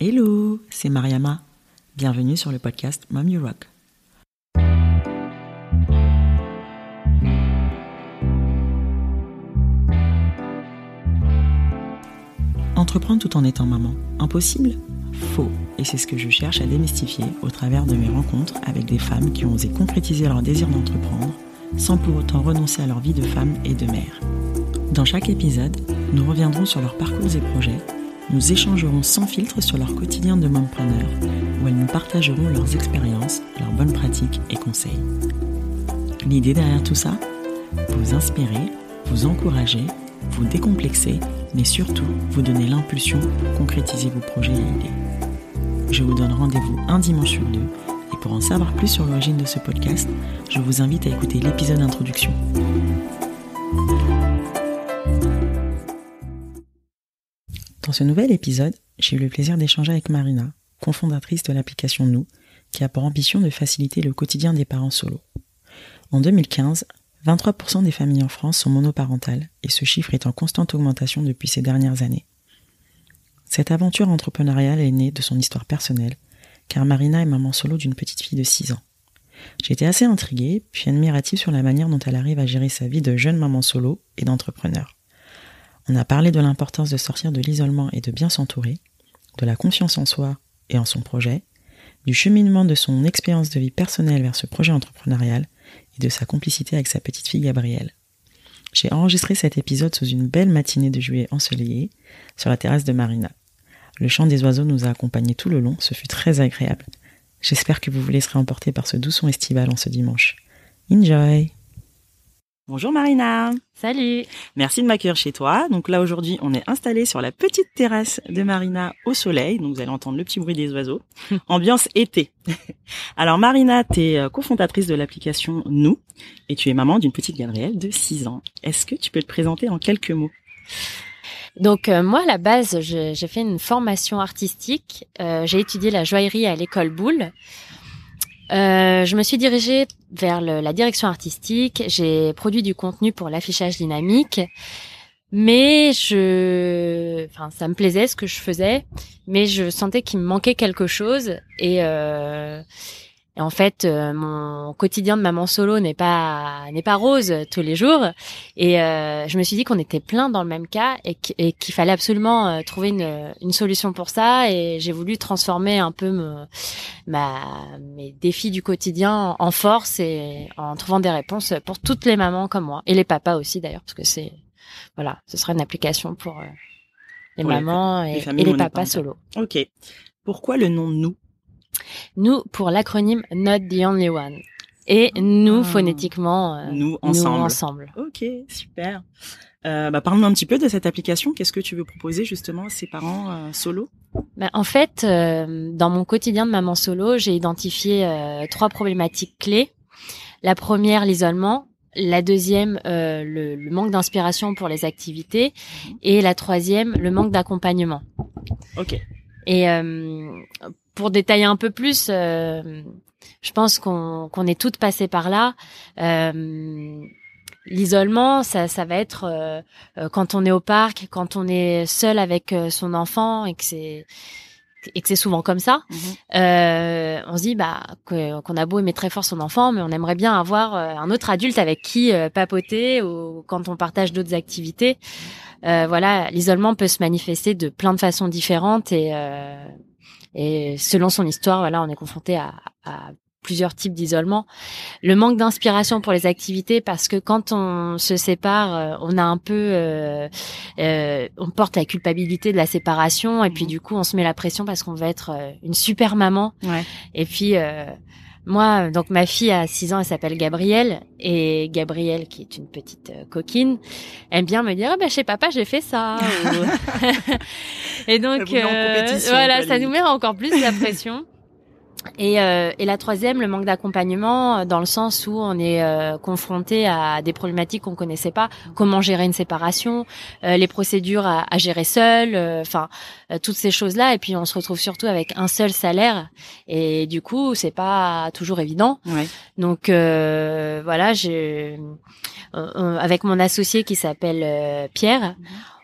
Hello, c'est Mariama. Bienvenue sur le podcast Mom You Rock. Entreprendre tout en étant maman, impossible? Faux. Et c'est ce que je cherche à démystifier au travers de mes rencontres avec des femmes qui ont osé concrétiser leur désir d'entreprendre sans pour autant renoncer à leur vie de femme et de mère. Dans chaque épisode, nous reviendrons sur leurs parcours et projets, nous échangerons sans filtre sur leur quotidien de mompreneur, où elles nous partageront leurs expériences, leurs bonnes pratiques et conseils. L'idée derrière tout ça? Vous inspirer, vous encourager, vous décomplexer, mais surtout vous donner l'impulsion pour concrétiser vos projets et idées. Je vous donne rendez-vous un dimanche sur deux et pour en savoir plus sur l'origine de ce podcast, je vous invite à écouter l'épisode d'introduction. Dans ce nouvel épisode, j'ai eu le plaisir d'échanger avec Marina, cofondatrice de l'application Nous, qui a pour ambition de faciliter le quotidien des parents solos. En 2015, 23% des familles en France sont monoparentales et ce chiffre est en constante augmentation depuis ces dernières années. Cette aventure entrepreneuriale est née de son histoire personnelle, car Marina est maman solo d'une petite fille de 6 ans. J'étais assez intriguée, puis admirative sur la manière dont elle arrive à gérer sa vie de jeune maman solo et d'entrepreneur. On a parlé de l'importance de sortir de l'isolement et de bien s'entourer, de la confiance en soi et en son projet, du cheminement de son expérience de vie personnelle vers ce projet entrepreneurial et de sa complicité avec sa petite fille Gabrielle. J'ai enregistré cet épisode sous une belle matinée de juillet ensoleillée sur la terrasse de Marina. Le chant des oiseaux nous a accompagnés tout le long, ce fut très agréable. J'espère que vous vous laisserez emporter par ce doux son estival en ce dimanche. Enjoy! Bonjour Marina. Salut. Merci de m'accueillir chez toi. Donc là aujourd'hui, on est installé sur la petite terrasse de Marina au soleil. Donc vous allez entendre le petit bruit des oiseaux. Ambiance été. Alors Marina, tu es euh, cofondatrice de l'application Nous et tu es maman d'une petite Gabrielle de 6 ans. Est-ce que tu peux te présenter en quelques mots? Donc euh, moi à la base j'ai fait une formation artistique. Euh, j'ai étudié la joaillerie à l'école Boulle. Euh, je me suis dirigée vers la direction artistique. J'ai produit du contenu pour l'affichage dynamique, mais je, ça me plaisait ce que je faisais, mais je sentais qu'il me manquait quelque chose et euh, et en fait, euh, mon quotidien de maman solo n'est pas n'est pas rose tous les jours. Et euh, je me suis dit qu'on était plein dans le même cas et qu'il fallait absolument euh, trouver une, une solution pour ça. Et j'ai voulu transformer un peu me, ma mes défis du quotidien en force et en trouvant des réponses pour toutes les mamans comme moi et les papas aussi d'ailleurs parce que c'est voilà, ce sera une application pour les mamans et, et les papas solo. Ok. Pourquoi le nom nous? Nous pour l'acronyme Not the Only One. Et nous, ah. phonétiquement, euh, nous, ensemble. Ok, super. Euh, bah, Parle-nous un petit peu de cette application. Qu'est-ce que tu veux proposer justement à ces parents euh, solo? Bah, En fait, euh, dans mon quotidien de maman solo, j'ai identifié trois problématiques clés. La première, l'isolement. La deuxième, le, le, manque d'inspiration pour les activités. Et la troisième, le manque d'accompagnement. Ok. Et pour détailler un peu plus, euh, je pense qu'on qu'on est toutes passées par là. Euh, L'isolement, ça, ça va être euh, euh, quand on est au parc, quand on est seul avec euh, son enfant et que c'est et que c'est souvent comme ça. Mhm. Euh, on se dit bah qu'on a beau aimer très fort son enfant, mais on aimerait bien avoir un autre adulte avec qui papoter ou quand on partage d'autres activités. voilà, l'isolement peut se manifester de plein de façons différentes et et selon son histoire, voilà, on est confronté à, à plusieurs types d'isolement. Le manque d'inspiration pour les activités parce que quand on se sépare, euh, on a un peu, euh, euh, on porte la culpabilité de la séparation et puis mhm. du coup on se met la pression parce qu'on veut être euh, une super maman. Ouais. Et puis moi, donc ma fille a 6 ans, elle s'appelle Gabrielle et Gabrielle, qui est une petite euh, coquine, aime bien me dire ah ben chez papa j'ai fait ça. et donc euh, voilà, ça nous met encore plus la pression. Et, euh, et, la troisième, le manque d'accompagnement, euh, dans le sens où on est euh, confronté à des problématiques qu'on connaissait pas, comment gérer une séparation, euh, les procédures à, à gérer seul, enfin toutes ces choses-là. Et puis on se retrouve surtout avec un seul salaire, et du coup c'est pas toujours évident. Ouais. Donc voilà, j'ai avec mon associé qui s'appelle Pierre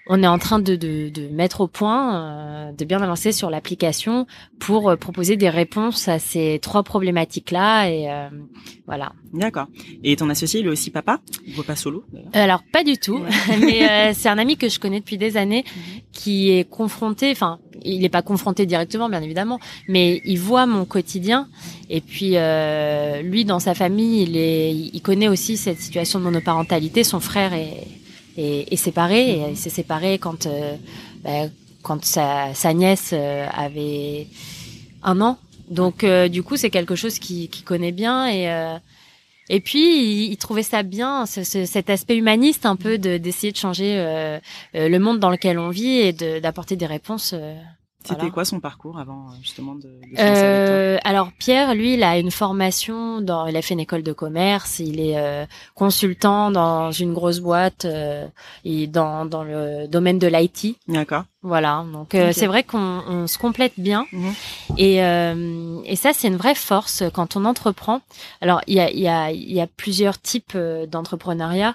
on est en train de, de, de mettre au point, euh, de bien avancer sur l'application pour euh, proposer des réponses à ces trois problématiques-là. Et euh, voilà. D'accord. Et ton associé, il est aussi papa? Il voit pas solo Alors pas du tout, mais c'est un ami que je connais depuis des années mhm. qui est confronté. Enfin, il n'est pas confronté directement, bien évidemment, mais il voit mon quotidien. Et puis lui, dans sa famille, il est, il connaît aussi cette situation de monoparentalité. Son frère est et, séparé. Et il s'est séparé quand, euh, bah, quand sa, sa nièce euh, avait un an. Donc euh, du coup, c'est quelque chose qu'il connaît bien et et puis il, trouvait ça bien, ce, cet aspect humaniste un peu d'essayer de, changer le monde dans lequel on vit et d'apporter des réponses c'était quoi son parcours avant euh, justement de, de euh, Alors Pierre, lui, il a une formation dans, il a fait une école de commerce, il est euh, consultant dans une grosse boîte, euh, et dans dans le domaine de l'IT. D'accord. Voilà, donc euh, c'est vrai qu'on on se complète bien mhm. et et ça c'est une vraie force quand on entreprend. Alors il y a il y a il y a plusieurs types d'entrepreneuriat.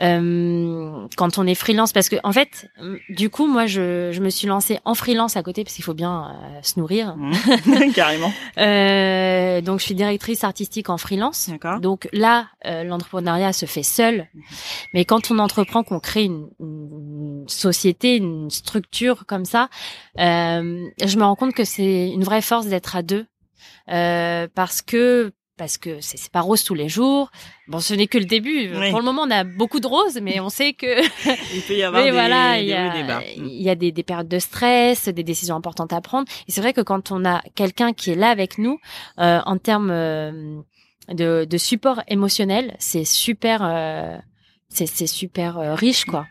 Euh, quand on est freelance parce que en fait du coup moi je, je me suis lancée en freelance à côté parce qu'il faut bien euh, se nourrir. Mmh. carrément. Euh, donc je suis directrice artistique en freelance. Donc là euh, l'entrepreneuriat se fait seul. Mmh. mais quand on entreprend qu'on crée une, une, société une structure comme ça je me rends compte que c'est une vraie force d'être à deux. Parce que parce que c'est pas rose tous les jours. Bon, ce n'est que le début. Pour le moment, on a beaucoup de roses, mais on sait que il peut y avoir des, voilà, il y a, il y a des, des, périodes de stress, des décisions importantes à prendre. Et c'est vrai que quand on a quelqu'un qui est là avec nous, euh, en termes euh, de, de, support émotionnel, c'est super, euh, c'est super euh, riche, quoi.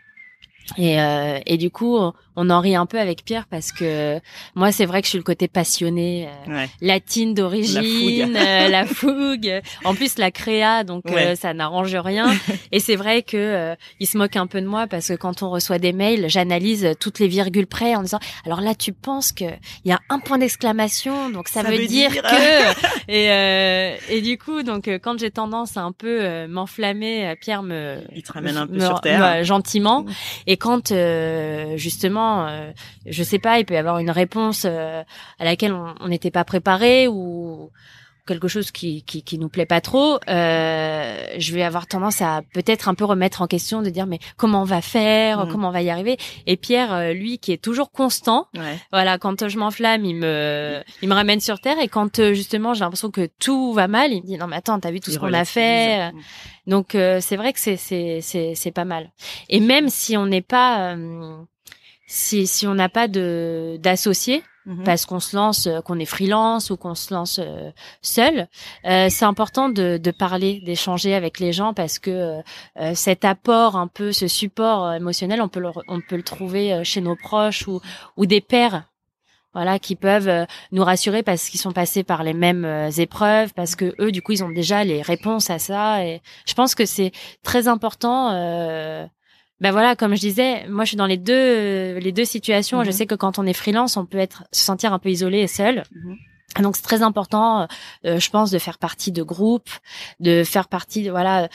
Et, euh, et du coup, on en rit un peu avec Pierre parce que moi, c'est vrai que je suis le côté passionné, euh, latine d'origine, la, fougue. En plus, la créa, donc euh, ça n'arrange rien. et c'est vrai que il se moque un peu de moi parce que quand on reçoit des mails, j'analyse toutes les virgules près en disant alors là, tu penses que il y a un point d'exclamation, donc ça, veut, dire, que. et, et du coup, donc quand j'ai tendance à un peu m'enflammer, Pierre me. Il te ramène un peu sur terre. gentiment. Et et quand euh, justement, euh, je sais pas, il peut y avoir une réponse euh, à laquelle on n'était pas préparé ou quelque chose qui, qui qui nous plaît pas trop, euh, je vais avoir tendance à peut-être un peu remettre en question, de dire mais comment on va faire, mmh. comment on va y arriver? Et Pierre, lui, qui est toujours constant, voilà, quand je m'enflamme, il me il me ramène sur terre. Et quand justement j'ai l'impression que tout va mal, il me dit non mais attends, t'as vu tout ce qu'on a fait. Donc euh, c'est vrai que c'est c'est c'est c'est pas mal. Et même si on n'est pas euh, si si on n'a pas de d'associés mhm. parce qu'on se lance euh, qu'on est freelance ou qu'on se lance seul, c'est important de de parler, d'échanger avec les gens parce que cet apport un peu ce support émotionnel, on peut le on peut le trouver chez nos proches ou ou des pères voilà, qui peuvent euh, nous rassurer parce qu'ils sont passés par les mêmes euh, épreuves, parce que eux, du coup, ils ont déjà les réponses à ça. Et je pense que c'est très important. Euh, ben voilà, comme je disais, moi, je suis dans les deux les deux situations. Je mhm. sais que quand on est freelance, on peut être se sentir un peu isolé et seul. Mhm. Donc c'est très important, je pense, de faire partie de groupes, de faire partie, de, voilà,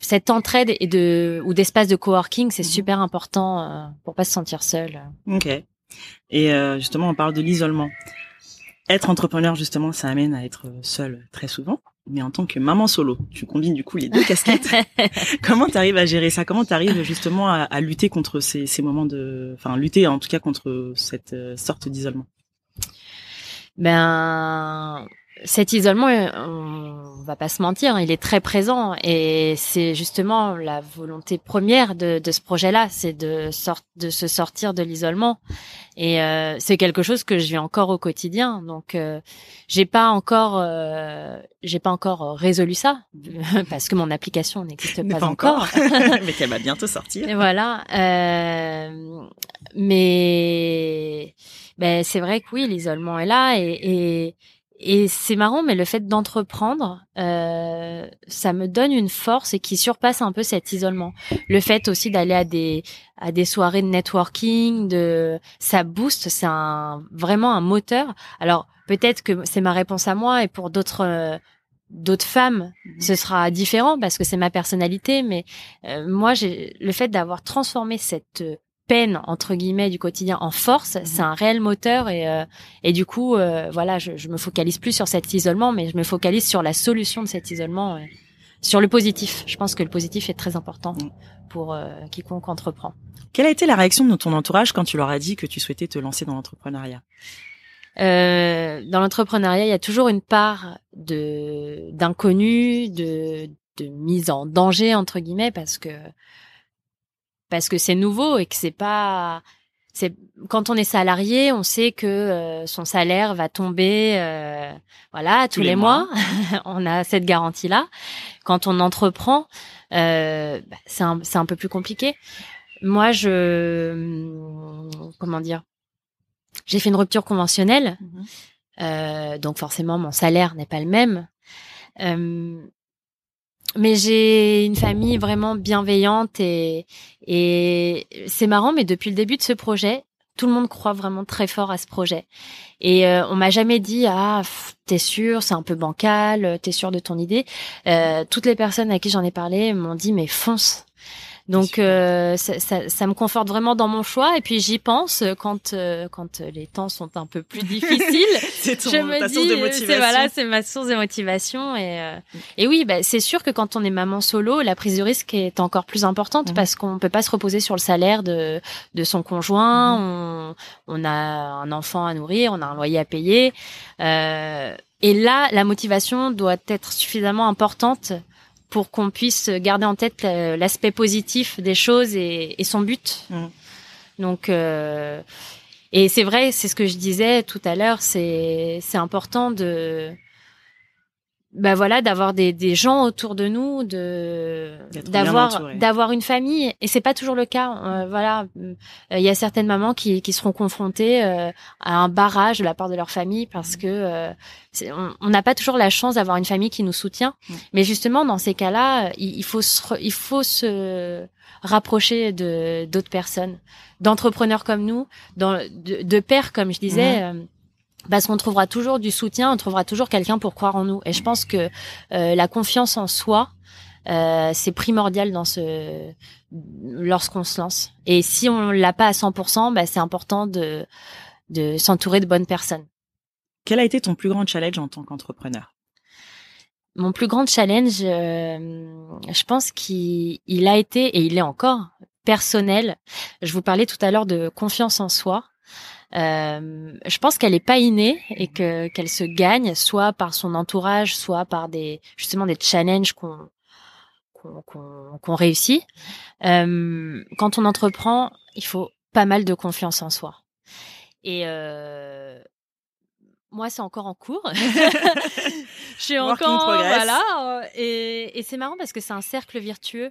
cette entraide et de ou d'espace de coworking, c'est mhm. super important pour pas se sentir seul. Ok. Et euh, justement, on parle de l'isolement. Être entrepreneur, justement, ça amène à être seul très souvent. Mais en tant que maman solo, tu combines du coup les deux casquettes. Comment tu arrives à gérer ça? Comment tu arrives justement à, à, lutter contre ces, ces moments de... Enfin, lutter en tout cas contre cette euh, sorte d'isolement? Ben, cet isolement, euh, on va pas se mentir, il est très présent et c'est justement la volonté première de, de ce projet-là, c'est de, sort, de se sortir de l'isolement. Et euh, c'est quelque chose que je vis encore au quotidien. Donc, euh, j'ai pas encore, euh, j'ai pas encore résolu ça parce que mon application n'existe pas, encore, mais qu'elle va bientôt sortir. Et voilà. Euh, mais ben c'est vrai que oui, l'isolement est là et, et et c'est marrant, mais le fait d'entreprendre, euh, ça me donne une force et qui surpasse un peu cet isolement. Le fait aussi d'aller à des à des soirées de networking, de ça booste, c'est un vraiment un moteur. Alors peut-être que c'est ma réponse à moi et pour d'autres euh, d'autres femmes, mhm. ce sera différent parce que c'est ma personnalité. Mais euh, moi, j'ai le fait d'avoir transformé cette peine entre guillemets du quotidien en force, Mhm. c'est un réel moteur et euh, et du coup euh, voilà, je, je me focalise plus sur cet isolement, mais je me focalise sur la solution de cet isolement, euh, sur le positif. Je pense que le positif est très important Mhm. pour euh, quiconque entreprend. Quelle a été la réaction de ton entourage quand tu leur as dit que tu souhaitais te lancer dans l'entrepreneuriat? Euh, dans l'entrepreneuriat, il y a toujours une part de d'inconnu, de de mise en danger entre guillemets parce que parce que c'est nouveau et que c'est pas c'est quand on est salarié, on sait que euh, son salaire va tomber euh, voilà tous, les, mois. on a cette garantie là. Quand on entreprend, euh, bah, c'est un c'est un peu plus compliqué. Moi, je comment dire j'ai fait une rupture conventionnelle, euh, donc forcément mon salaire n'est pas le même. Mais j'ai une famille vraiment bienveillante et, c'est marrant, mais depuis le début de ce projet, tout le monde croit vraiment très fort à ce projet. Et euh, on m'a jamais dit ah t'es sûr, c'est un peu bancal, t'es sûr de ton idée. Euh, toutes les personnes à qui j'en ai parlé m'ont dit mais fonce. Donc euh, ça, ça, ça me conforte vraiment dans mon choix et puis j'y pense quand euh, quand les temps sont un peu plus difficiles. C'est ton, je me ta dis source de euh, motivation. c'est voilà c'est ma source de motivation et euh, et oui bah, c'est sûr que quand on est maman solo la prise de risque est encore plus importante Mhm. parce qu'on peut pas se reposer sur le salaire de de son conjoint on on a un enfant à nourrir on a un loyer à payer euh, et là la motivation doit être suffisamment importante pour qu'on puisse garder en tête l'aspect positif des choses et, et son but. Mhm. Donc, euh, et c'est vrai, c'est ce que je disais tout à l'heure, c'est c'est important de bah voilà d'avoir des, des gens autour de nous de d'avoir d'avoir une famille. Et c'est pas toujours le cas Euh, voilà. Euh, il y a certaines mamans qui qui seront confrontées euh, à un barrage de la part de leur famille parce que euh, on n'a pas toujours la chance d'avoir une famille qui nous soutient. Mm. mais justement dans ces cas-là il, il faut se il faut se rapprocher de d'autres personnes d'entrepreneurs comme nous dans de, de pères comme je disais euh, parce qu'on trouvera toujours du soutien, on trouvera toujours quelqu'un pour croire en nous. Et je pense que euh, la confiance en soi, euh, c'est primordial dans ce lorsqu'on se lance. Et si on l'a pas à 100%, bah, c'est important de de s'entourer de bonnes personnes. Quel a été ton plus grand challenge en tant qu'entrepreneur? Mon plus grand challenge, euh, je pense qu'il il a été et il est encore personnel. Je vous parlais tout à l'heure de confiance en soi. Euh, je pense qu'elle est pas innée et que qu'elle se gagne soit par son entourage, soit par des justement des challenges qu'on qu'on qu'on réussit. Euh, quand on entreprend, il faut pas mal de confiance en soi. Et euh, moi, c'est encore en cours. je suis encore voilà. euh, Et, et c'est marrant parce que c'est un cercle vertueux.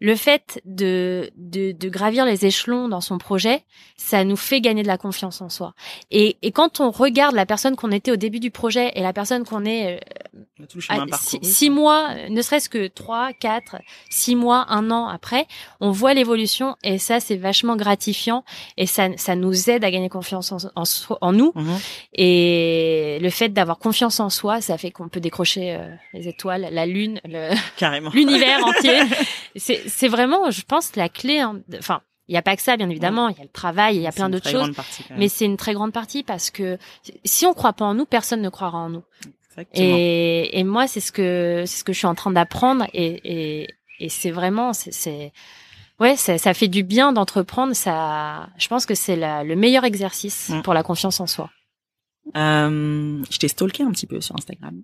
Le fait de, de de gravir les échelons dans son projet, ça nous fait gagner de la confiance en soi. Et, et quand on regarde la personne qu'on était au début du projet et la personne qu'on est euh, six, six mois, ne serait-ce que trois, quatre, six mois, un an après, on voit l'évolution et ça c'est vachement gratifiant et ça, ça nous aide à gagner confiance en, en, en nous Mhm. et le fait d'avoir confiance en soi, ça fait qu'on peut décrocher euh, les étoiles, la lune, le- Carrément. l'univers entier. C'est c'est vraiment, je pense, la clé. hein, Enfin, il n'y a pas que ça, bien évidemment. Il y a le travail, il y a plein d'autres choses. partie. Mais c'est une très grande partie parce que si on croit pas en nous, personne ne croira en nous. Exactement. Et, et moi, c'est ce que c'est ce que je suis en train d'apprendre et, et, et c'est vraiment c'est ouais ça, ça fait du bien d'entreprendre. Ça, je pense que c'est le meilleur exercice Mm. pour la confiance en soi. Euh, je t'ai stalké un petit peu sur Instagram.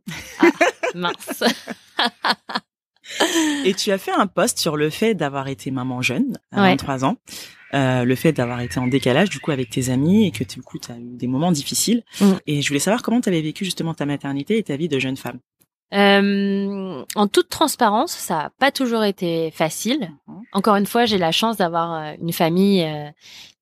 Mince. Et tu as fait un post sur le fait d'avoir été maman jeune, à Ouais. 23 ans, euh, le fait d'avoir été en décalage du coup avec tes amis et que du coup tu as eu des moments difficiles. Mm. Et je voulais savoir comment tu avais vécu justement ta maternité et ta vie de jeune femme. Euh, en toute transparence, ça n'a pas toujours été facile. Mhm. Encore une fois, j'ai la chance d'avoir euh, une famille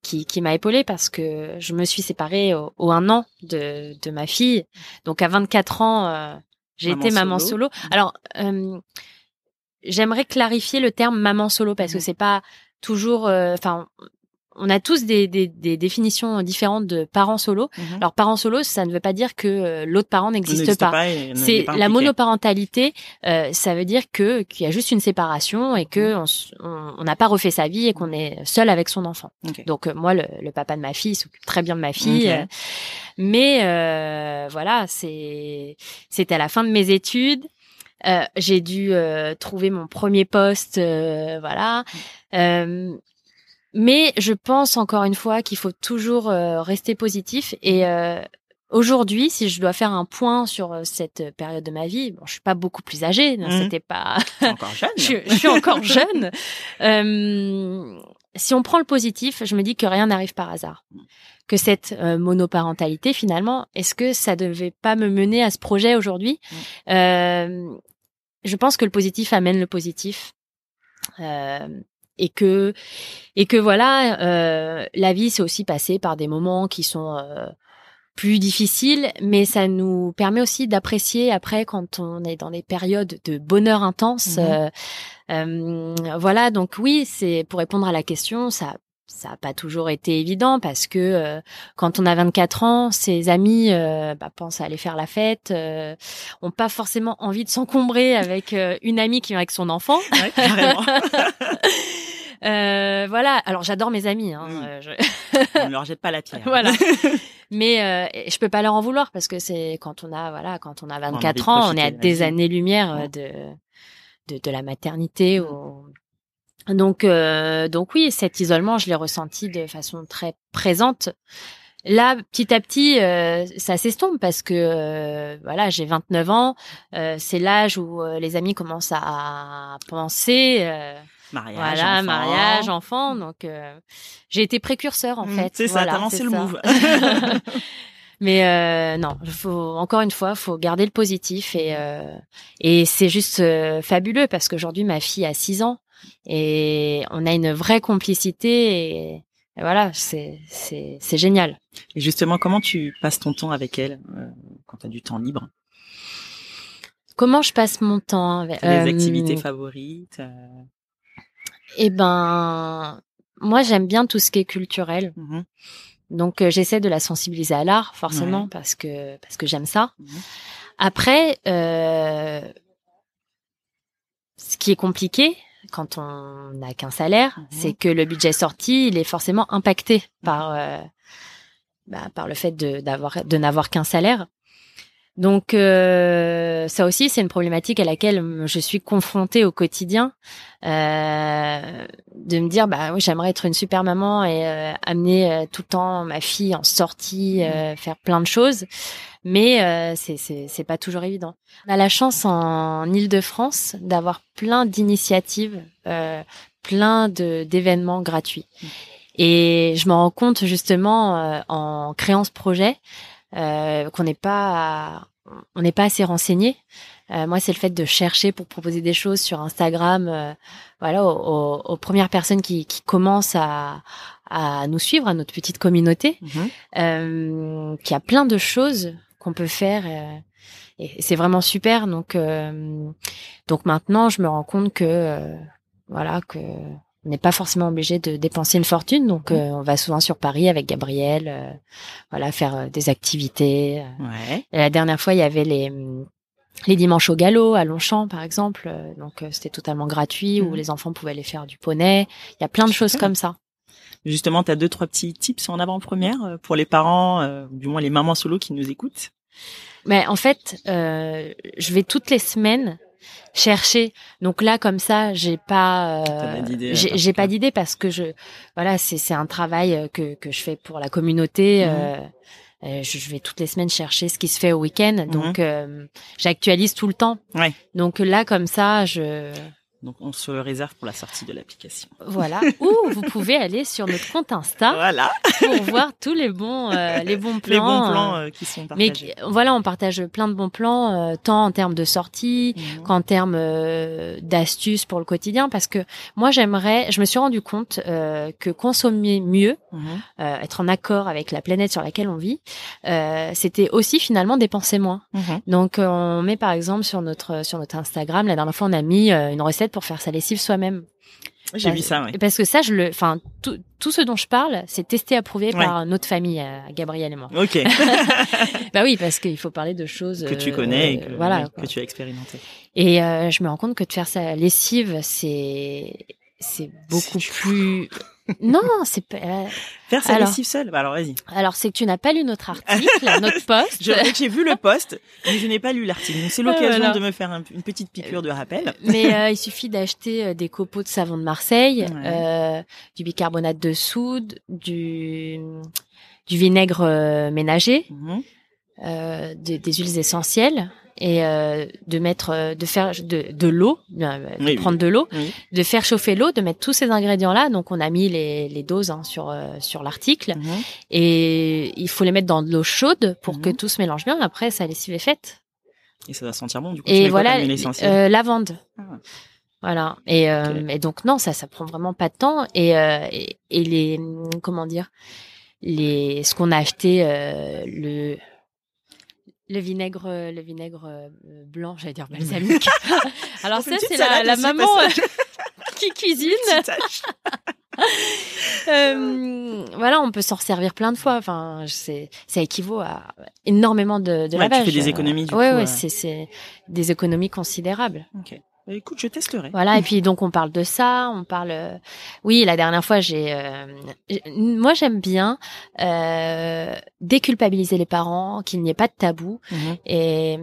qui, qui m'a épaulée parce que je me suis séparée au, au un an de, de ma fille. Donc à 24 ans, euh, j'ai été maman solo. solo. Alors, euh, j'aimerais clarifier le terme maman solo parce que Mhm. c'est pas toujours. euh, Enfin, on a tous des, des, des, définitions différentes de parents solo. Mhm. Alors parents solo, ça ne veut pas dire que euh, l'autre parent n'existe pas. ne- C'est pas la monoparentalité, euh, ça veut dire que qu'il y a juste une séparation et que on s- on n'a pas refait sa vie et qu'on est seul avec son enfant. Donc euh, moi, le, le papa de ma fille il s'occupe très bien de ma fille, Ok. euh, mais euh, voilà, c'est c'était à la fin de mes études. Euh, j'ai dû euh, trouver mon premier poste, euh, voilà. Euh, mais je pense encore une fois qu'il faut toujours euh, rester positif et euh, Aujourd'hui, si je dois faire un point sur cette période de ma vie, bon, je suis pas beaucoup plus âgée, Mhm. c'était pas, encore jeune. je, je suis encore jeune. Euh, si on prend le positif, je me dis que rien n'arrive par hasard. Que cette euh, monoparentalité, finalement, est-ce que ça devait pas me mener à ce projet aujourd'hui? Euh, Je pense que le positif amène le positif. Euh, et que et que voilà, euh, la vie c'est aussi passé par des moments qui sont euh, plus difficiles, mais ça nous permet aussi d'apprécier après quand on est dans des périodes de bonheur intense. Mhm. euh, euh, voilà, donc oui, c'est pour répondre à la question, ça ça n'a pas toujours été évident parce que euh, quand on a 24 ans, ses amis euh, bah, pensent à aller faire la fête, euh, ont pas forcément envie de s'encombrer avec euh, une amie qui vient avec son enfant. Ouais, carrément. Euh, voilà. Alors j'adore mes amis. Hein, Mm. euh, je- On ne leur jette pas la pierre. voilà. Mais euh, je peux pas leur en vouloir parce que c'est quand on a voilà quand on a a envie 24 de ans, on est à des euh, Ouais. de, de de la maternité. Mm. Donc euh, donc oui, cet isolement, je l'ai ressenti de façon très présente. Là, petit à petit, euh, ça s'estompe parce que euh, voilà, j'ai 29 ans. euh, c'est l'âge où euh, les amis commencent à penser. euh, Mariage, voilà, enfant. mariage, enfant. Donc, euh, j'ai été précurseur en Mm, fait. c'est ça, t'as lancé le ça. move. Mais euh, non, faut encore une fois, faut garder le positif et euh, et c'est juste euh, fabuleux parce qu'aujourd'hui ma fille a 6 ans et on a une vraie complicité et, et voilà, c'est c'est génial. Et justement, comment tu passes ton temps avec elle euh, quand tu as du temps libre? Comment je passe mon temps avec euh, activités favorites euh, Eh ben, moi j'aime bien tout ce qui est culturel. mhm, Donc euh, j'essaie de la sensibiliser à l'art forcément Ouais. parce que parce que j'aime ça. mhm. Après, euh, ce qui est compliqué quand on n'a qu'un salaire, Mhm. c'est que le budget sorti, il est forcément impacté par euh, bah, par le fait de d'avoir de n'avoir qu'un salaire. Donc euh, ça aussi, c'est une problématique à laquelle je suis confrontée au quotidien, euh, de me dire bah oui, j'aimerais être une super maman et euh, amener euh, tout le temps ma fille en sortie, euh, faire plein de choses, mais euh, c'est c'est pas toujours évident. On a la chance en Île-de-France d'avoir plein d'initiatives, euh, plein de d'événements gratuits. Et je me rends compte justement euh, en créant ce projet euh, qu'on n'est pas on n'est pas assez renseigné. Euh, moi, c'est le fait de chercher pour proposer des choses sur Instagram, euh, voilà, aux, aux- aux premières personnes qui, qui commencent à, à nous suivre, à notre petite communauté, Mhm. euh, qui a plein de choses qu'on peut faire. euh, et c'est vraiment super. Donc, euh, donc maintenant, je me rends compte que, euh, voilà, que on n'est pas forcément obligé de dépenser une fortune. Donc, euh, on va souvent sur Paris avec Gabriel, euh, voilà, faire euh, des activités. euh. Ouais. Et la dernière fois, il y avait les les dimanches au galop à Longchamp, par exemple. Euh, Donc, euh, c'était totalement gratuit où Mhm. les enfants pouvaient aller faire du poney. Il y a plein de choses comme ça. Justement, tu as deux, trois petits tips en avant-première pour les parents, euh, du moins les mamans solo qui nous écoutent? Mais en fait, euh, je vais toutes les semaines chercher. Donc là, comme ça, j'ai pas, euh, pas d'idée, j'ai pas d'idée parce que je, voilà, c'est c'est un travail euh, que que je fais pour la communauté. Mhm. euh, je, je vais toutes les semaines chercher ce qui se fait au week-end. Donc, euh, j'actualise tout le temps. Ouais. Donc là, comme ça, je, Donc, on se réserve pour la sortie de l'application. voilà. Ou vous pouvez aller sur notre compte Insta Voilà, pour voir tous les bons, euh, les bons plans. les bons euh, plans euh, qui sont mais partagés. qui- voilà, on partage plein de bons plans, euh, tant en termes de sortie Mhm. qu'en termes euh, d'astuces pour le quotidien, parce que moi j'aimerais, je me suis rendu compte euh, que consommer mieux, Mhm. euh, être en accord avec la planète sur laquelle on vit, euh, c'était aussi finalement dépenser moins. Mhm. Donc euh, on met par exemple sur notre sur notre Instagram, la dernière fois on a mis euh, une recette pour faire sa lessive soi-même. J'ai vu ça, ouais. Parce que ça, je le, enfin, tout, tout ce dont je parle, c'est testé, approuvé par notre famille, euh, Gabriel et moi. Ok. bah oui, parce qu'il faut parler de choses que tu connais, et que, voilà, que tu as expérimenté. Et euh, je me rends compte que de faire sa lessive, c'est c'est beaucoup plus non, c'est pas. Euh, Faire sa lessive seule. Bah alors vas-y. Alors c'est que tu n'as pas lu notre article, notre post. J'ai vu le post, mais je n'ai pas lu l'article. Donc c'est l'occasion de me faire une petite piqûre de rappel. Mais euh, il suffit d'acheter euh, des copeaux de savon de Marseille, du bicarbonate de soude, du du vinaigre ménager, mhm. des, des huiles essentielles et euh, de mettre euh, de faire de, de l'eau de prendre de l'eau de faire chauffer l'eau de mettre tous ces ingrédients là donc on a mis les, les doses hein, sur euh, sur l'article. Mhm. et il faut les mettre dans de l'eau chaude pour que mhm. tout se mélange bien. Après ça lessive est faite et ça va sentir bon du coup. Et voilà euh, lavande. Ah. voilà. Et, et donc non ça ça prend vraiment pas de temps. Et et, et les comment dire les ce qu'on a acheté le le vinaigre, le vinaigre euh, blanc, j'allais dire balsamique. Alors ça, c'est la, la maman euh, qui cuisine. euh, voilà, on peut s'en servir plein de fois. Enfin, c'est, ça équivaut à énormément de, de ouais, Tu fais des économies. Du ouais, coup, ouais, c'est, c'est des économies considérables. Ok. Bah, écoute, je testerai. Voilà, et puis donc on parle de ça, on parle. Euh, oui, la dernière fois, j'ai. Euh, moi, j'aime bien euh, déculpabiliser les parents, qu'il n'y ait pas de tabou. Mhm. Et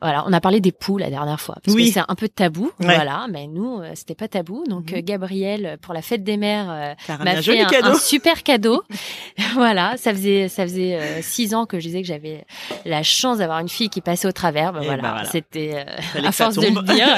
voilà, on a parlé des poux la dernière fois parce oui. que c'est un peu tabou, voilà. Mais nous, euh, c'était pas tabou. Donc mhm. euh, Gabriel, pour la fête des mères, euh, m'a fait un, super cadeau. voilà, ça faisait ça faisait six ans que je disais que j'avais la chance d'avoir une fille qui passait au travers. Ben, voilà, voilà. c'était à force de le dire.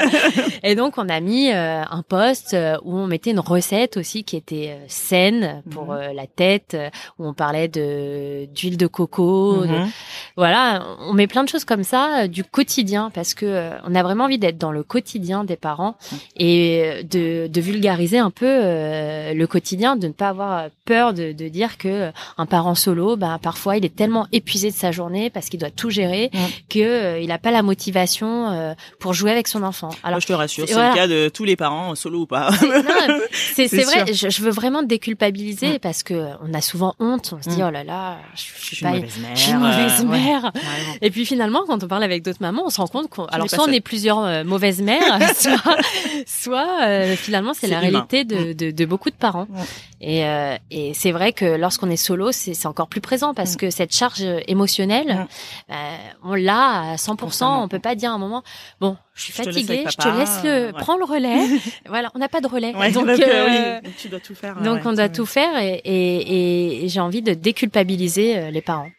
Et donc on a mis un poste où on mettait une recette aussi qui était saine pour mhm. la tête, où on parlait de d'huile de coco. Mhm. voilà, on met plein de choses comme ça du quotidien quotidien parce que euh, on a vraiment envie d'être dans le quotidien des parents et euh, de, de vulgariser un peu euh, le quotidien, de ne pas avoir peur de, de dire que un parent solo, ben parfois il est tellement épuisé de sa journée parce qu'il doit tout gérer que il n'a pas la motivation pour jouer avec son enfant. Alors je te rassure, c'est le cas de tous les parents solo ou pas. C'est vrai, je, je, veux vraiment déculpabiliser parce que on a souvent honte, on se dit oh là là, je, je suis, pas, une mauvaise mère. Et puis finalement, quand on parle avec d'autres mamans on se rend compte qu'on, alors soit on est plusieurs euh, mauvaises mères, soit, soit euh, finalement c'est la réalité de, mm. de, de, beaucoup de parents. Et, euh, et c'est vrai que lorsqu'on est solo, c'est, encore plus présent parce mm. que cette charge émotionnelle, on l'a à 100%. On peut pas dire à un moment, bon, je suis fatiguée, je te laisse le, prends le relais. voilà, on n'a pas de relais. donc, euh, tu dois tout faire. Donc on doit tout faire et, et, et j'ai envie de déculpabiliser les parents.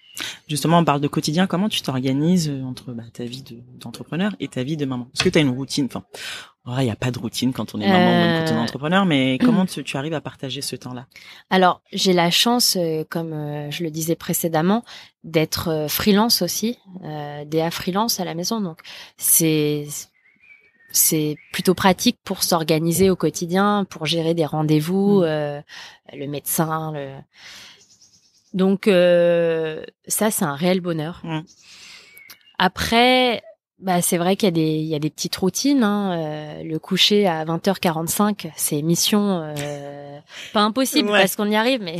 Justement, on parle de quotidien. Comment tu t'organises euh, entre bah, ta vie d'entrepreneur et ta vie de maman? Est-ce que tu as une routine? Enfin, il n'y a pas de routine quand on est maman ou quand on est euh, entrepreneur, mais comment tu, tu arrives à partager ce temps-là? Alors, j'ai la chance, euh, comme je le disais précédemment, d'être freelance aussi, euh, DA freelance à la maison. Donc, c'est c'est plutôt pratique pour s'organiser au quotidien, pour gérer des rendez-vous, mmh. le médecin, le donc euh, ça, c'est un réel bonheur. Mmh. Après, bah, c'est vrai qu'il y a des il y a des petites routines. Hein. Euh, le coucher à 20h45, c'est mission euh, pas impossible parce qu'on y arrive, mais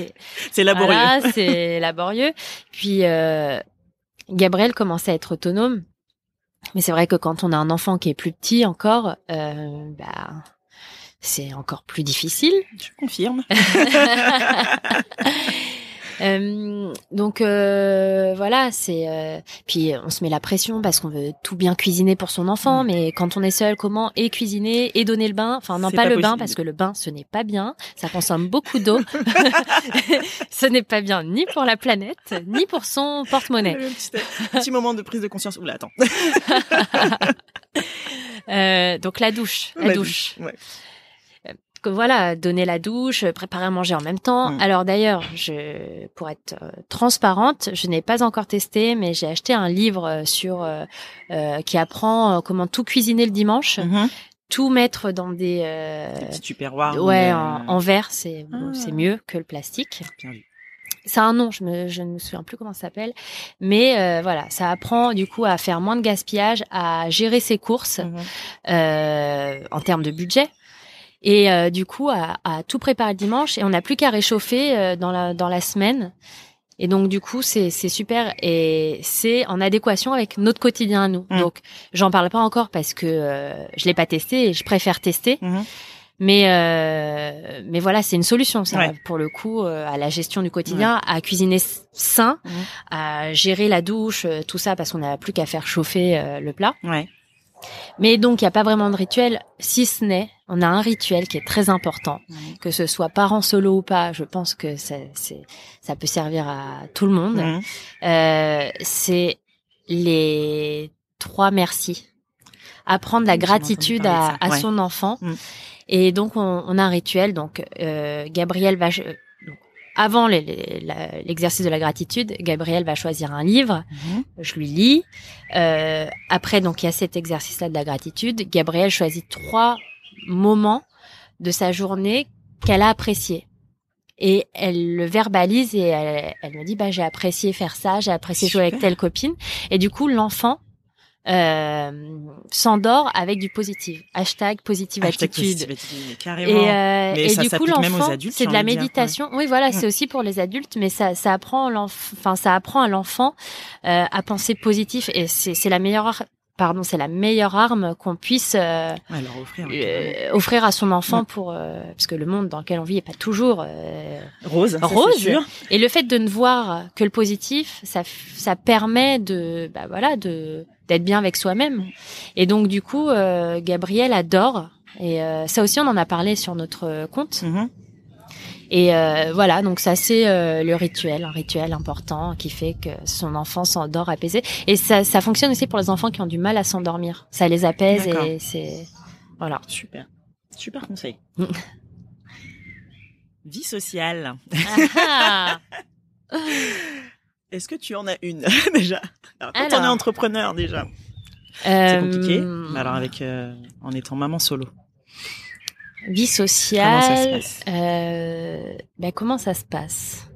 c'est laborieux. c'est laborieux. Puis Gabriel commence à être autonome, mais c'est vrai que quand on a un enfant qui est plus petit encore, bah c'est encore plus difficile. Je confirme. Euh, donc euh, voilà, c'est euh, puis on se met la pression parce qu'on veut tout bien cuisiner pour son enfant, mm. mais quand on est seul, comment et cuisiner et donner le bain? Enfin non pas, le bain parce que le bain ce n'est pas bien, ça consomme beaucoup d'eau. ce n'est pas bien ni pour la planète ni pour son porte-monnaie. Petit, petit, moment de prise de conscience. Oula attends. donc la douche, la, douche. Ouais voilà, donner la douche, préparer à manger en même temps. Mm. Alors d'ailleurs, je, pour être euh, transparente, je n'ai pas encore testé, mais j'ai acheté un livre euh, sur euh, euh, qui apprend comment tout cuisiner le dimanche. Mm-hmm. Tout mettre dans des, des petits tupperwares. Ouais, en, en, verre, c'est ah. c'est mieux que le plastique. Bien vu. Ça a un nom, je, me, je ne me souviens plus comment ça s'appelle, mais euh, voilà, ça apprend du coup à faire moins de gaspillage, à gérer ses courses mm-hmm. euh, en termes de budget, et euh, du coup à, à, tout préparer le dimanche et on n'a plus qu'à réchauffer euh, dans la dans la semaine. Et donc du coup c'est c'est super et c'est en adéquation avec notre quotidien à nous. Mm. Donc j'en parle pas encore parce que euh, je l'ai pas testé et je préfère tester. Mhm. Mais euh, mais voilà, c'est une solution ça Ouais. pour le coup euh, à la gestion du quotidien, à cuisiner sain, Mhm. à gérer la douche, euh, tout ça parce qu'on n'a plus qu'à faire chauffer euh, le plat. Ouais. Mais donc il y a pas vraiment de rituel, si ce n'est on a un rituel qui est très important, que ce soit parent solo ou pas. Je pense que ça, c'est ça peut servir à tout le monde. Euh, c'est les trois merci. Apprendre la gratitude à, à Ouais. son enfant. Mm. Et donc on, on a un rituel. Donc euh, Gabriel va avant l'exercice de la gratitude, Gabriel va choisir un livre. Mhm. Je lui lis. Euh, après donc il y a cet exercice-là de la gratitude. Gabriel choisit trois moments de sa journée qu'elle a apprécié. Et elle le verbalise et elle, elle me dit bah j'ai apprécié faire ça, j'ai apprécié jouer avec telle copine. Et du coup l'enfant euh, s'endort avec du positif. Hashtag positive Hashtag attitude. positive carrément. Et, euh, Mais et ça du coup, l'enfant, c'est de la dire, méditation. Oui, voilà, Mm. c'est aussi pour les adultes, mais ça, ça apprend l'enfant, enfin, ça apprend à l'enfant euh, à penser positif. Et c'est, la meilleure, pardon, c'est la meilleure arme qu'on puisse euh, offrir. euh, offrir à son enfant pour, euh, parce que le monde dans lequel on vit est pas toujours euh, Rose. rose. sûr. et le fait de ne voir que le positif, ça, ça permet de, bah voilà, de d'être bien avec soi-même. Et donc du coup, euh, Gabriel adore. Et euh, ça aussi, on en a parlé sur notre compte. Mhm. Et euh, voilà, donc ça c'est euh, le rituel, un rituel important qui fait que son enfant s'endort apaisé. Et ça, ça fonctionne aussi pour les enfants qui ont du mal à s'endormir. Ça les apaise et c'est voilà. Super. Super conseil. Vie sociale. Ah, Est-ce que tu en as une déjà? Alors, quand on est entrepreneur déjà, c'est euh, compliqué. Mais alors avec euh, en étant maman solo, vie comment ça se sociale. passe? Euh, ben comment ça se passe?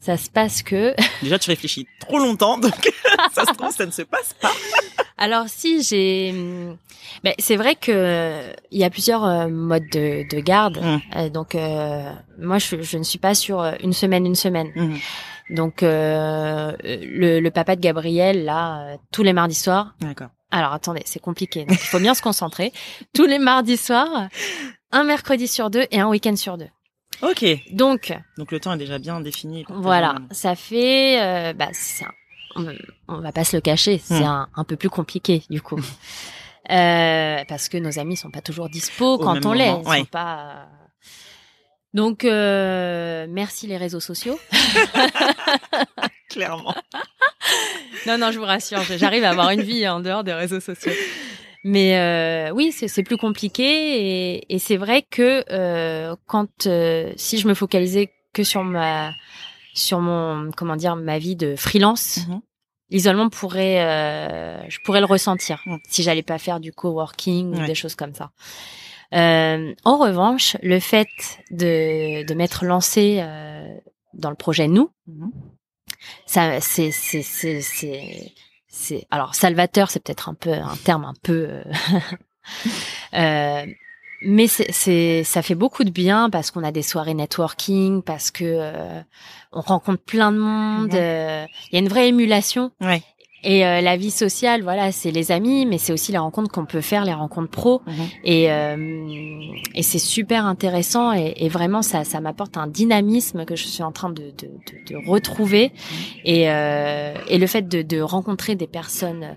Ça se passe que Déjà, tu réfléchis trop longtemps, donc ça se trouve, ça ne se passe pas. alors si j'ai ben c'est vrai que il y a plusieurs euh, modes de, de garde. Mm. Euh, donc euh, moi je, je ne suis pas sur euh, une semaine une semaine. Mhm. Donc euh, le, le papa de Gabriel là euh, tous les mardis soirs. D'accord. Alors attendez, c'est compliqué. Donc il faut bien se concentrer. Tous les mardis soirs, un mercredi sur deux et un week-end sur deux. Ok. Donc Donc le temps est déjà bien défini. Voilà, ça fait, euh, bah, un- on, on va pas se le cacher, c'est Hmm. un, un peu plus compliqué du coup, Euh, parce que nos amis sont pas toujours dispo quand on l'est, sont pas. Donc euh, merci les réseaux sociaux. Clairement. Non non, je vous rassure, j'arrive à avoir une vie en dehors des réseaux sociaux. Mais euh, oui, c'est plus compliqué et, et c'est vrai que euh, quand euh, si je me focalisais que sur ma sur mon comment dire ma vie de freelance, Mhm. l'isolement pourrait euh, je pourrais le ressentir Mm. si j'allais pas faire du coworking ou Ouais. des choses comme ça. Euh, en revanche, le fait de de m'être lancée euh, dans le projet nous, Mhm. Ça c'est c'est c'est c'est c'est alors salvateur c'est peut-être un peu un terme un peu euh, euh, mais c'est c'est ça fait beaucoup de bien parce qu'on a des soirées networking parce que euh, on rencontre plein de monde euh, il y a une vraie émulation Ouais. Et euh, la vie sociale voilà c'est les amis mais c'est aussi les rencontres qu'on peut faire les rencontres pro. Mhm. et euh, et c'est super intéressant et, et vraiment ça ça m'apporte un dynamisme que je suis en train de de, de, de retrouver. Et euh, et le fait de de rencontrer des personnes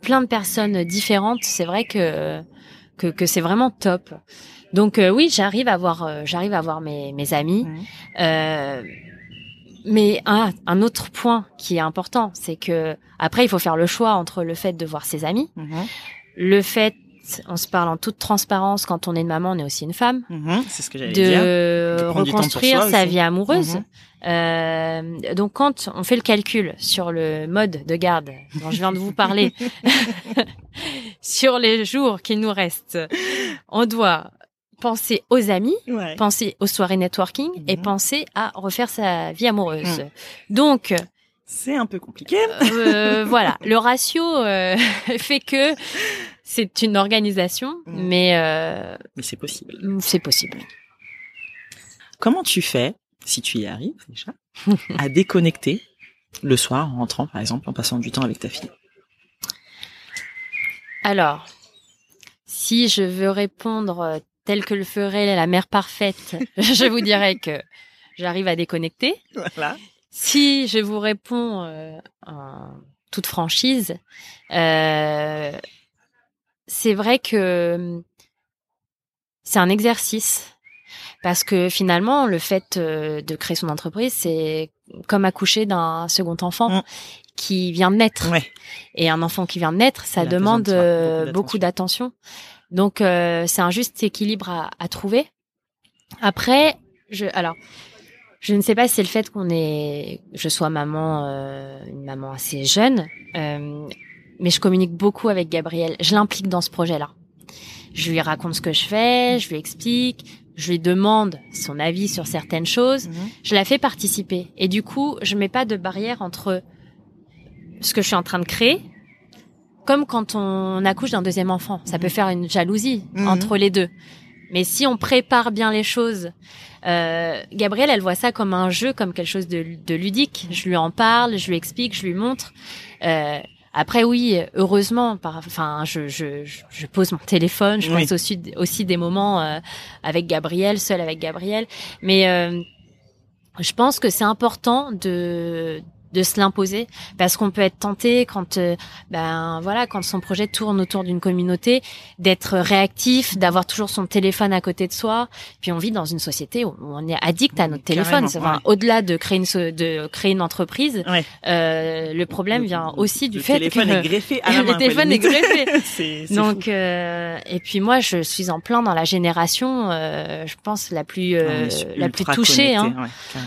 plein de personnes différentes c'est vrai que que que c'est vraiment top. Donc euh, oui j'arrive à voir euh, j'arrive à voir mes mes amis. Mhm. euh, mais un, un autre point qui est important, c'est que après il faut faire le choix entre le fait de voir ses amis, Mhm. le fait, on se parle en toute transparence, quand on est une maman, on est aussi une femme, Mhm. C'est ce que j'allais dire. de reconstruire soi sa vie amoureuse. Mhm. Euh, donc quand on fait le calcul sur le mode de garde dont je viens de vous parler, sur les jours qu'il nous reste, on doit penser aux amis, Ouais. penser aux soirées networking et Mhm. penser à refaire sa vie amoureuse. Mhm. Donc C'est un peu compliqué. euh, voilà, le ratio euh, fait que c'est une organisation, Mhm. mais euh, Mais c'est possible. c'est possible. Comment tu fais, si tu y arrives déjà, à déconnecter le soir en rentrant, par exemple, en passant du temps avec ta fille? Alors, si je veux répondre euh, tel que le ferait la mère parfaite, je vous dirais que j'arrive à déconnecter. Voilà. Si je vous réponds euh, en toute franchise, euh, c'est vrai que hum, c'est un exercice parce que finalement, le fait euh, de créer son entreprise, c'est comme accoucher d'un second enfant Mm. qui vient de naître. Ouais. Et un enfant qui vient de naître, ça Il demande euh, beaucoup d'attention. Donc euh, c'est un juste équilibre à, à trouver. Après, je alors je ne sais pas si c'est le fait qu'on est, je sois maman, euh, une maman assez jeune, euh, mais je communique beaucoup avec Gabriel. Je l'implique dans ce projet-là. Je lui raconte ce que je fais, je lui explique, je lui demande son avis sur certaines choses Mhm. je la fais participer. Et du coup, je mets pas de barrière entre ce que je suis en train de créer, comme quand on accouche d'un deuxième enfant. Ça peut faire une jalousie Mhm. entre les deux. Mais si on prépare bien les choses, euh, Gabrielle, elle voit ça comme un jeu, comme quelque chose de, de ludique. Je lui en parle, je lui explique, je lui montre. Euh, après, oui, heureusement, par, enfin, je, je, je- pose mon téléphone, je Oui. passe aussi, aussi des moments euh, avec Gabriel, seule avec Gabriel. Mais euh, je pense que c'est important de de se l'imposer parce qu'on peut être tenté quand euh, ben voilà quand son projet tourne autour d'une communauté d'être réactif d'avoir toujours son téléphone à côté de soi puis on vit dans une société où on est addict à notre téléphone enfin, ouais. au-delà de créer une de créer une entreprise Ouais. euh, le problème vient aussi du le fait téléphone que est greffé à la le main. téléphone est greffé. donc euh, et puis moi je suis en plein dans la génération euh, je pense la plus euh, est la plus touchée hein. connecté, ouais.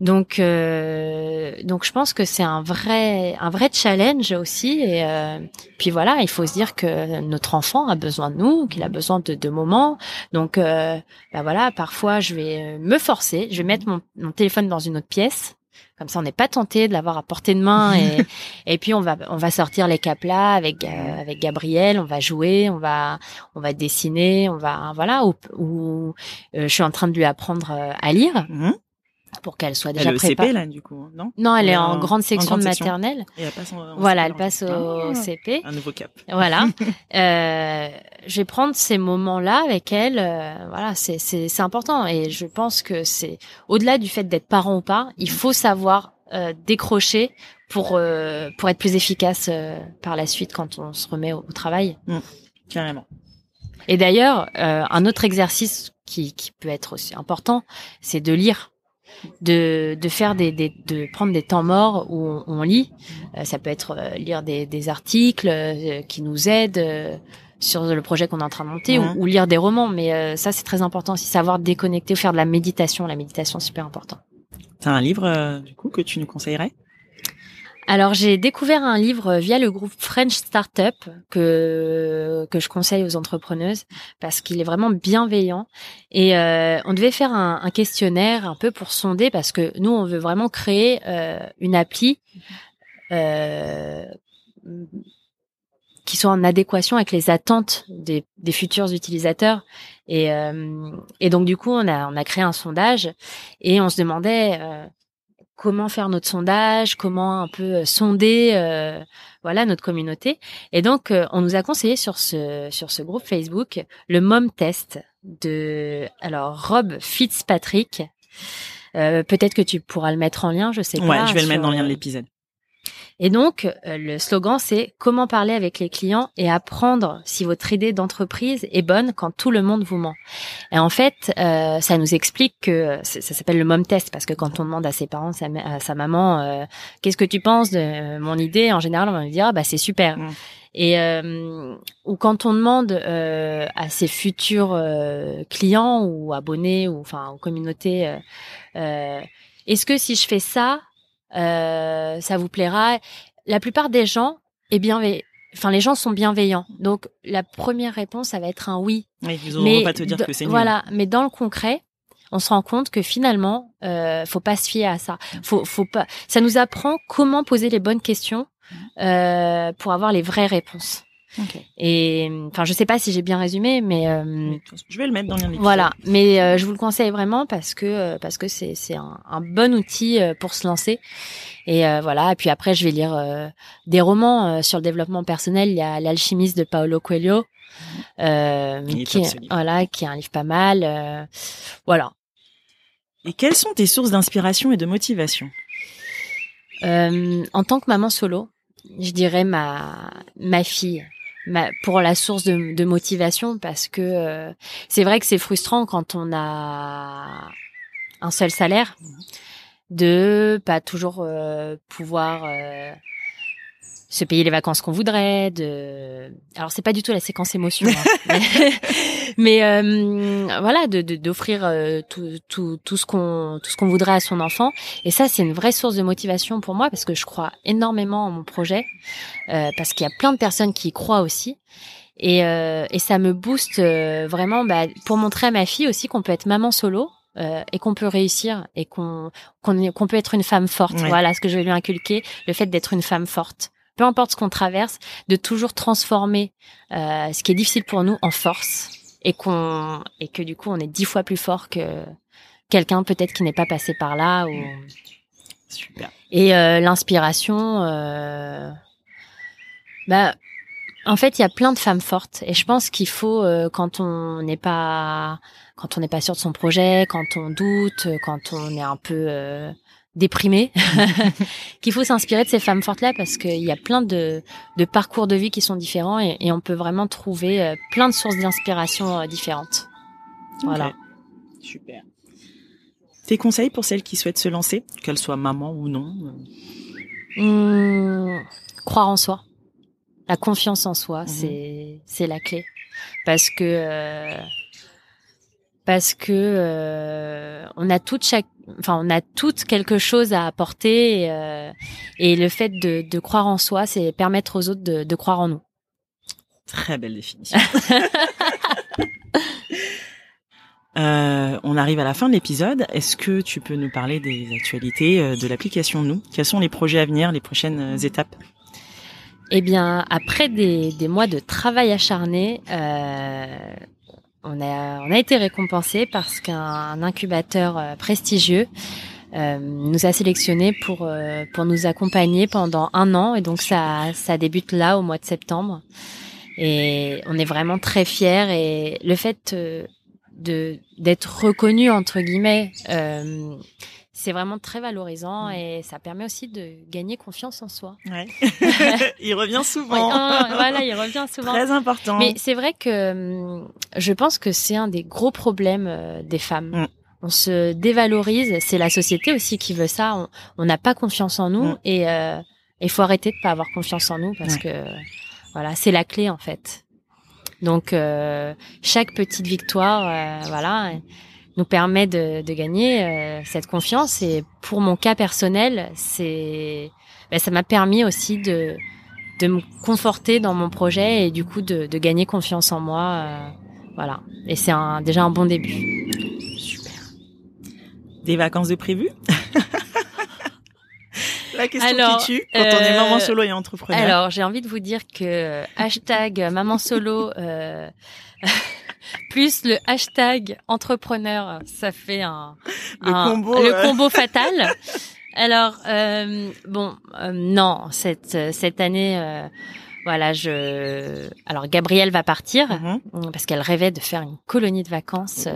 Donc, euh, donc je pense que c'est un vrai, un vrai challenge aussi. Et euh, puis voilà, il faut se dire que notre enfant a besoin de nous, qu'il a besoin de, de moments. Donc, euh, bah voilà, parfois je vais me forcer, je vais mettre mon, mon téléphone dans une autre pièce. Comme ça, on n'est pas tenté de l'avoir à portée de main. Et, et puis on va, on va sortir les caplas avec euh, avec Gabriel. On va jouer, on va, on va dessiner, on va voilà. Ou, ou, euh, je suis en train de lui apprendre euh, à lire Mhm. Pour qu'elle soit Elle déjà au préparée. CP là du coup, non Non, elle Elle est en, en- grande section grande de section. maternelle. Et elle passe en, Voilà, elle passe au Ah, CP. Un nouveau cap. Voilà. euh, je vais prendre ces moments-là avec elle. euh, voilà, c'est c'est c'est important et je pense que c'est au-delà du fait d'être parent ou pas, il faut savoir euh, décrocher pour euh, pour être plus efficace euh, par la suite quand on se remet au, au travail. Carrément. Et d'ailleurs, euh, un autre exercice qui, qui peut être aussi important, c'est de lire, de, de faire des, des, de prendre des temps morts où on, on lit. Euh, ça peut être euh, lire des, des articles euh, qui nous aident euh, sur le projet qu'on est en train de monter ou, ou lire des romans. Mais euh, ça, c'est très important aussi, savoir déconnecter ou faire de la méditation. La méditation, c'est super important. T'as un livre euh, du coup que tu nous conseillerais? Alors j'ai découvert un livre via le groupe French Startup que que je conseille aux entrepreneuses parce qu'il est vraiment bienveillant. Et euh, on devait faire un, un questionnaire un peu pour sonder parce que nous on veut vraiment créer euh, une appli euh, qui soit en adéquation avec les attentes des, des futurs utilisateurs. Et euh, et donc du coup on a on a créé un sondage et on se demandait euh, comment faire notre sondage, comment un peu euh, sonder euh, voilà notre communauté. Et donc euh, on nous a conseillé sur ce sur ce groupe Facebook le Mom Test de alors Rob Fitzpatrick. Euh, Peut-être que tu pourras le mettre en lien, je sais Ouais, pas. je vais le mettre dans le lien de euh, l'épisode. Et donc, euh, le slogan, c'est comment parler avec les clients et apprendre si votre idée d'entreprise est bonne quand tout le monde vous ment? Et en fait, euh, ça nous explique que ça, ça s'appelle le mom test parce que quand on demande à ses parents, sa, à sa maman, euh, qu'est-ce que tu penses de mon idée, en général, on va lui dire, ah, bah c'est super. Mm. Et euh, ou quand on demande euh, à ses futurs euh, clients ou abonnés ou enfin aux communautés, euh, euh, est-ce que si je fais ça, euh, ça vous plaira La plupart des gens est bienveillant. Enfin, les gens sont bienveillants. Donc, la première réponse, ça va être un oui. Oui, ils Mais pas te dire que c'est nul. voilà. Mais dans le concret, on se rend compte que finalement, euh, faut pas se fier à ça. Faut, faut pas. Ça nous apprend comment poser les bonnes questions euh, pour avoir les vraies réponses. Et enfin, je sais pas si j'ai bien résumé, mais euh, je vais le mettre dans le Voilà, mais euh, je vous le conseille vraiment parce que euh, parce que c'est c'est un, un, bon outil pour se lancer. Et voilà. Et puis après, je vais lire des romans sur le développement personnel. Il y a l'alchimiste de Paolo Coelho. qui, voilà, qui est un livre pas mal. voilà. Et quelles sont tes sources d'inspiration et de motivation? En tant que maman solo, je dirais ma ma fille pour la source de, de motivation parce que euh, c'est vrai que c'est frustrant quand on a un seul salaire de pas toujours euh, pouvoir euh, se payer les vacances qu'on voudrait de alors c'est pas du tout la séquence émotion hein, mais, euh, voilà de d'offrir euh, tout, tout tout ce qu'on tout ce qu'on voudrait à son enfant. Et ça c'est une vraie source de motivation pour moi parce que je crois énormément en mon projet euh, parce qu'il y a plein de personnes qui y croient aussi. Et et ça me booste vraiment bah, pour montrer à ma fille aussi qu'on peut être maman solo et qu'on peut réussir et qu'on qu'on peut être une femme forte. Voilà ce que je vais lui inculquer, le fait d'être une femme forte peu importe ce qu'on traverse, de toujours transformer euh, ce qui est difficile pour nous en force et qu'on et que du coup on est dix fois plus fort que quelqu'un peut-être qui n'est pas passé par là ou super. Et euh, l'inspiration, euh, bah en fait il y a plein de femmes fortes et je pense qu'il faut euh, quand on n'est pas quand on n'est pas sûr de son projet, quand on doute, quand on est un peu euh, déprimé, qu'il faut s'inspirer de ces femmes fortes-là parce qu'il y a plein de, de, parcours de vie qui sont différents et, et on peut vraiment trouver euh, plein de sources d'inspiration euh, différentes. Voilà. Super. Tes conseils pour celles qui souhaitent se lancer, qu'elles soient maman ou non mmh, Croire en soi. La confiance en soi, mmh. c'est c'est la clé. Parce que euh, parce que euh, on a toute chaque enfin on a toutes quelque chose à apporter et, euh, et le fait de, de, croire en soi c'est permettre aux autres de, de, croire en nous. Très belle définition. Euh, on arrive à la fin de l'épisode. Est-ce que tu peux nous parler des actualités euh, de l'application nous? Quels sont les projets à venir les prochaines étapes? Eh bien, après des, des mois de travail acharné, euh, on a, été récompensé parce qu'un incubateur euh, prestigieux euh, nous a sélectionné pour euh, pour nous accompagner pendant un an. Et donc ça ça débute là au mois de septembre. Et on est vraiment très fiers. Et le fait de d'être reconnu entre guillemets c'est vraiment très valorisant mm. et ça permet aussi de gagner confiance en soi. Ouais. il revient souvent. voilà, il revient souvent. Très important. Mais c'est vrai que hum, je pense que c'est un des gros problèmes euh, des femmes. Mm. On se dévalorise, c'est la société aussi qui veut ça. On n'a pas confiance en nous mm. et il euh, faut arrêter de pas avoir confiance en nous parce que voilà, c'est la clé en fait. Donc euh, chaque petite victoire, euh, voilà nous permet de, de gagner euh, cette confiance. Et pour mon cas personnel, c'est, ben, ça m'a permis aussi de, de me conforter dans mon projet et du coup de, de gagner confiance en moi. Euh, voilà. Et c'est un, déjà un bon début. Super. Des vacances de prévues? La question alors, qui tue quand on est maman euh, solo et entrepreneur. Alors, j'ai envie de vous dire que hashtag maman solo plus le hashtag entrepreneur, ça fait un, le, combo, le combo fatal. Alors euh, bon, euh, non, cette cette année, euh, voilà, je. Alors Gabrielle va partir mhm. parce qu'elle rêvait de faire une colonie de vacances.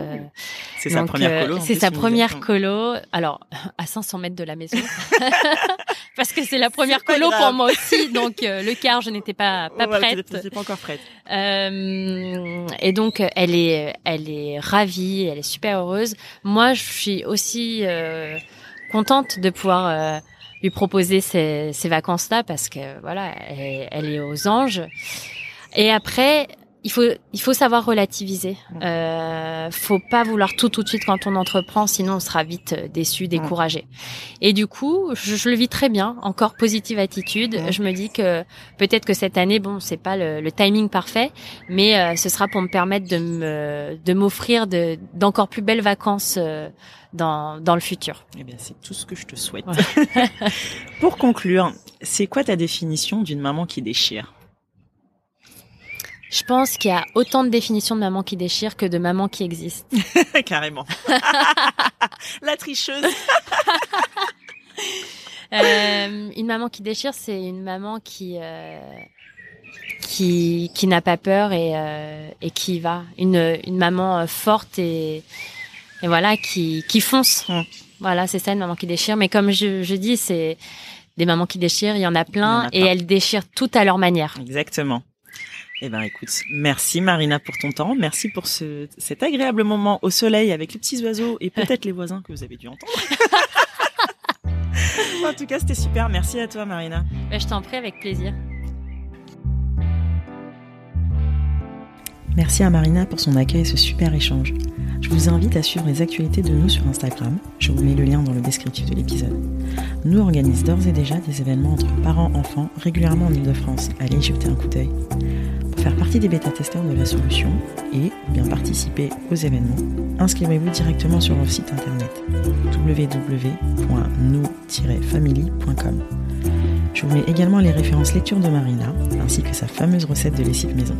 c'est sa première colo. C'est sa première colo. Alors à 500 mètres de la maison. parce que c'est la première colo pour moi aussi. Donc euh, le quart, je n'étais pas pas prête. pas encore prête. Euh, et donc elle est elle est ravie, elle est super heureuse. Moi, je suis aussi euh, contente de pouvoir euh, lui proposer ces, ces vacances-là parce que voilà, elle, elle est aux anges. Et après, il faut il faut savoir relativiser. Euh, faut pas vouloir tout tout de suite quand on entreprend, sinon on sera vite déçu, découragé. Et du coup, je, le vis très bien. Encore positive attitude. Je me dis que peut-être que cette année, bon, c'est pas le, timing parfait, mais euh, ce sera pour me permettre de me de m'offrir de d'encore plus belles vacances. Euh, dans, dans le futur. Eh bien, c'est tout ce que je te souhaite. pour conclure, c'est quoi ta définition d'une maman qui déchire? Je pense qu'il y a autant de définitions de maman qui déchire que de maman qui existe. Carrément. La tricheuse. Euh, une maman qui déchire, c'est une maman qui euh, qui, qui n'a pas peur et, euh, et qui y va. Une, une maman forte et, et voilà qui, qui fonce. Mm. Voilà, c'est ça une maman qui déchire. Mais comme je, je dis, c'est des mamans qui déchirent, il y en a plein en a et elles déchirent toutes à leur manière. Exactement. Eh ben écoute, merci Marina pour ton temps, merci pour ce, cet agréable moment au soleil avec les petits oiseaux et peut-être les voisins que vous avez dû entendre. en tout cas, c'était super. Merci à toi Marina. Ben, je t'en prie avec plaisir. Merci à Marina pour son accueil et ce super échange. Je vous invite à suivre les actualités de nous sur Instagram. Je vous mets le lien dans le descriptif de l'épisode. Nous organise d'ores et déjà des événements entre parents-enfants régulièrement en Ile-de-France. Allez y jeter un coup d'œil. Pour faire partie des bêta-testeurs de la solution et bien participer aux événements, inscrivez-vous directement sur leur site internet www.nous-family.com. Je vous mets également les références lecture de Marina ainsi que sa fameuse recette de lessive maison.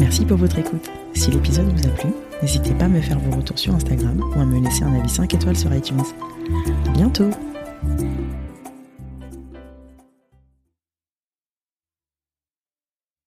Merci pour votre écoute. Si l'épisode vous a plu, n'hésitez pas à me faire vos retours sur Instagram ou à me laisser un avis 5 étoiles sur iTunes. À bientôt